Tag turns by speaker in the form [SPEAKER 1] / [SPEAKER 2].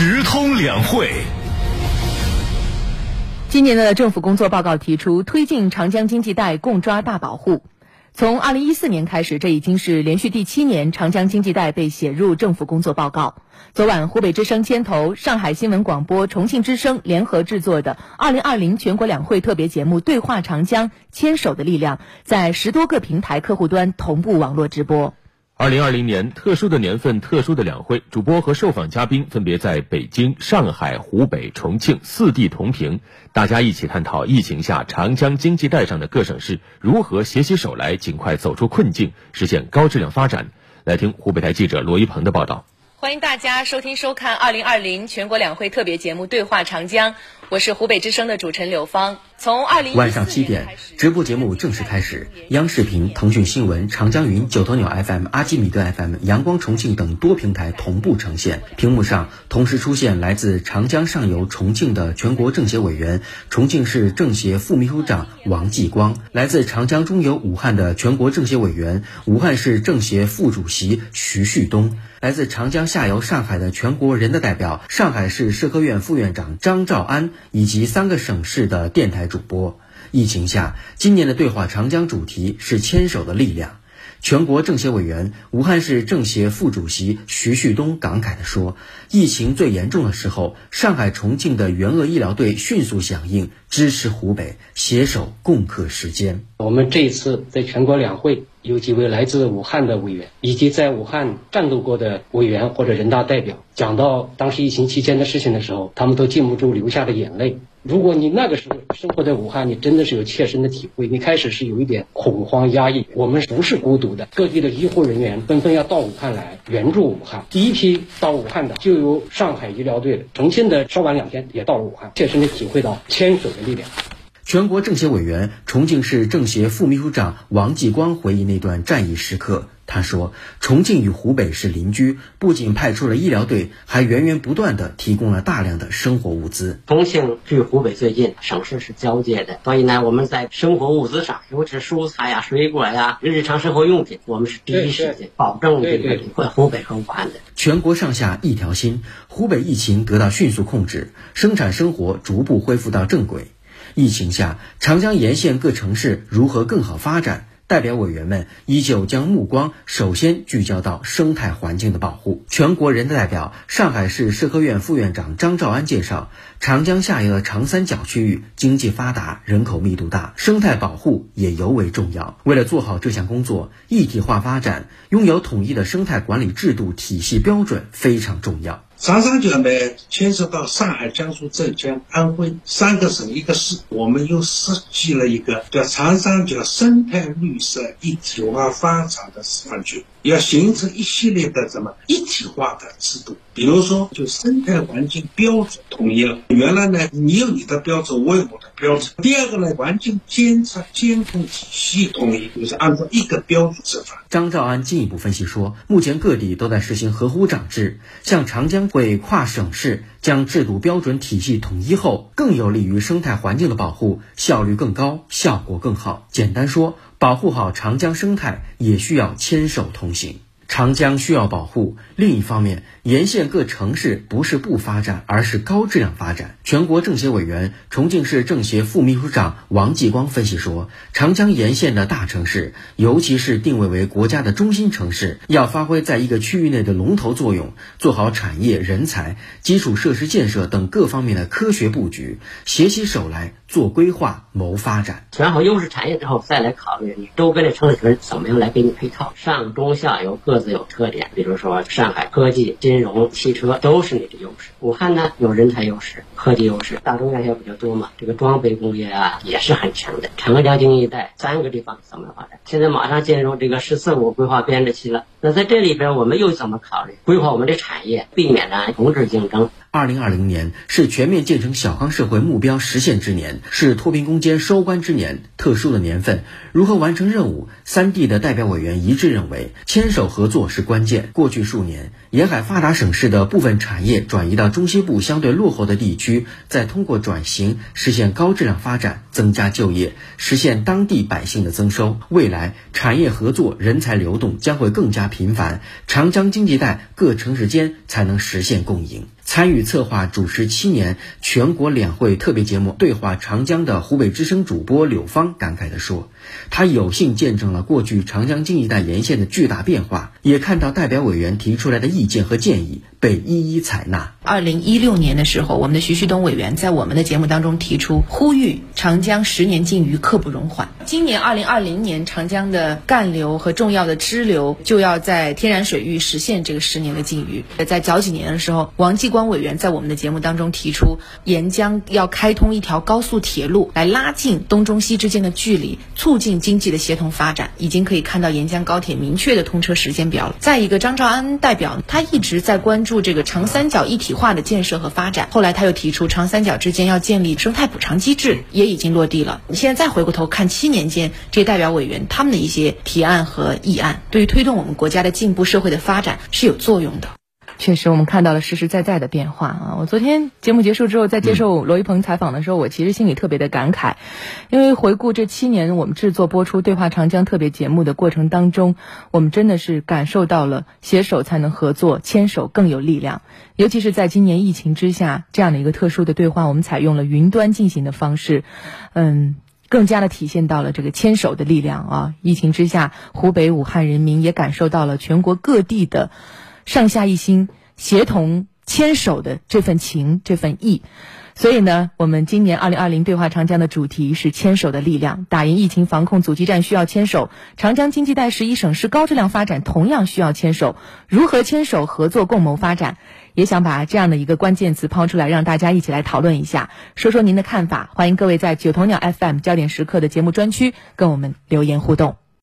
[SPEAKER 1] 直通两会。
[SPEAKER 2] 今年的政府工作报告提出，推进长江经济带共抓大保护。从二零一四年开始，这已经是连续第七年长江经济带被写入政府工作报告。昨晚，湖北之声牵头，上海新闻广播、重庆之声联合制作的二零二零全国两会特别节目《对话长江，牵手的力量》在十多个平台客户端同步网络直播。
[SPEAKER 3] 二零二零年特殊的年份，特殊的两会，主播和受访嘉宾分别在北京、上海、湖北、重庆四地同屏，大家一起探讨疫情下长江经济带上的各省市如何携起手来，尽快走出困境，实现高质量发展。来听湖北台记者罗一鹏的报道。
[SPEAKER 2] 欢迎大家收听收看二零二零全国两会特别节目《对话长江》，我是湖北之声的主持人刘芳。从二零
[SPEAKER 4] 晚上七点，直播节目正式开始。央视频、腾讯新闻、长江云、九头鸟 FM、阿基米德 FM、阳光重庆等多平台同步呈现。屏幕上同时出现来自长江上游重庆的全国政协委员、重庆市政协副秘书长王继光；来自长江中游武汉的全国政协委员、武汉市政协副主席徐旭东；来自长江下游上海的全国人大代表、上海市社科院副院长张兆安，以及三个省市的电台。主播，疫情下，今年的对话长江主题是牵手的力量。全国政协委员、武汉市政协副主席徐旭东感慨地说：“疫情最严重的时候，上海、重庆的援鄂医疗队迅速响应，支持湖北，携手共克时艰。
[SPEAKER 5] 我们这一次在全国两会，有几位来自武汉的委员，以及在武汉战斗过的委员或者人大代表，讲到当时疫情期间的事情的时候，他们都禁不住流下的眼泪。”如果你那个时候生活在武汉，你真的是有切身的体会。你开始是有一点恐慌压抑。我们不是孤独的，各地的医护人员纷纷要到武汉来援助武汉。第一批到武汉的就由上海医疗队的，重庆的稍晚两天也到了武汉，切身的体会到牵手的力量。
[SPEAKER 4] 全国政协委员、重庆市政协副秘书长王继光回忆那段战役时刻。他说：“重庆与湖北是邻居，不仅派出了医疗队，还源源不断地提供了大量的生活物资。
[SPEAKER 6] 重庆距湖北最近，省市是交界的，所以呢，我们在生活物资上，尤其是蔬菜呀、水果呀、日常生活用品，我们是第一时间保证这个湖北和武汉的。
[SPEAKER 4] 全国上下一条心，湖北疫情得到迅速控制，生产生活逐步恢复到正轨。疫情下，长江沿线各城市如何更好发展？”代表委员们依旧将目光首先聚焦到生态环境的保护。全国人大代表、上海市社科院副院长张兆安介绍，长江下游的长三角区域经济发达，人口密度大，生态保护也尤为重要。为了做好这项工作，一体化发展，拥有统一的生态管理制度体系标准非常重要。
[SPEAKER 7] 长三角呢，牵涉到上海、江苏、浙江、安徽三个省一个市，我们又设计了一个叫长三角生态绿色一体化发展的示范区。要形成一系列的什么一体化的制度，比如说就生态环境标准统一了。原来呢，你有你的标准，我有我的标准。第二个呢，环境监测监控体系统一，就是按照一个标准执法。
[SPEAKER 4] 张兆安进一步分析说，目前各地都在实行合湖长制，像长江会跨省市将制度标准体系统一后，更有利于生态环境的保护，效率更高，效果更好。简单说。保护好长江生态，也需要牵手同行。长江需要保护，另一方面，沿线各城市不是不发展，而是高质量发展。全国政协委员、重庆市政协副秘书长王继光分析说，长江沿线的大城市，尤其是定位为国家的中心城市，要发挥在一个区域内的龙头作用，做好产业、人才、基础设施建设等各方面的科学布局，携起手来做规划、谋发展。
[SPEAKER 6] 选好优势产业之后，再来考虑你周边的城市群怎么样来给你配套，上中下游各。各自有特点，比如说上海科技、金融、汽车都是你的优势。武汉呢有人才优势、科技优势，大中院校比较多嘛，这个装备工业啊也是很强的。长江经济带三个地方怎么发展？现在马上进入这个“十四五”规划编制期了，那在这里边我们又怎么考虑规划我们的产业，避免呢同质竞争？
[SPEAKER 4] 二零二零年是全面建成小康社会目标实现之年，是脱贫攻坚收官之年，特殊的年份，如何完成任务？三地的代表委员一致认为，牵手合作是关键。过去数年，沿海发达省市的部分产业转移到中西部相对落后的地区，再通过转型实现高质量发展，增加就业，实现当地百姓的增收。未来产业合作、人才流动将会更加频繁，长江经济带各城市间才能实现共赢。参与策划主持七年全国两会特别节目《对话长江》的湖北之声主播柳芳感慨地说：“他有幸见证了过去长江经济带沿线的巨大变化，也看到代表委员提出来的意见和建议被一一采纳。”
[SPEAKER 2] 二零一六年的时候，我们的徐旭东委员在我们的节目当中提出呼吁长江十年禁渔刻不容缓。今年二零二零年，长江的干流和重要的支流就要在天然水域实现这个十年的禁渔。在早几年的时候，王继光委员在我们的节目当中提出沿江要开通一条高速铁路，来拉近东中西之间的距离，促进经济的协同发展。已经可以看到沿江高铁明确的通车时间表。再一个，张兆安代表他一直在关注这个长三角一体化的建设和发展。后来他又提出长三角之间要建立生态补偿机制，也已经落地了。你现在再回过头看七年间这代表委员他们的一些提案和议案，对于推动我们国家的进步、社会的发展是有作用的。确实，我们看到了实实在在的变化啊！我昨天节目结束之后，在接受罗一鹏采访的时候，我其实心里特别的感慨，因为回顾这七年我们制作播出《对话长江》特别节目的过程当中，我们真的是感受到了携手才能合作，牵手更有力量。尤其是在今年疫情之下，这样的一个特殊的对话，我们采用了云端进行的方式，嗯，更加的体现到了这个牵手的力量啊！疫情之下，湖北武汉人民也感受到了全国各地的。上下一心、协同牵手的这份情、这份意，所以呢，我们今年二零二零对话长江的主题是牵手的力量。打赢疫情防控阻击战需要牵手，长江经济带十一省市高质量发展同样需要牵手。如何牵手合作共谋发展？也想把这样的一个关键词抛出来，让大家一起来讨论一下，说说您的看法。欢迎各位在九头鸟 FM 焦点时刻的节目专区跟我们留言互动。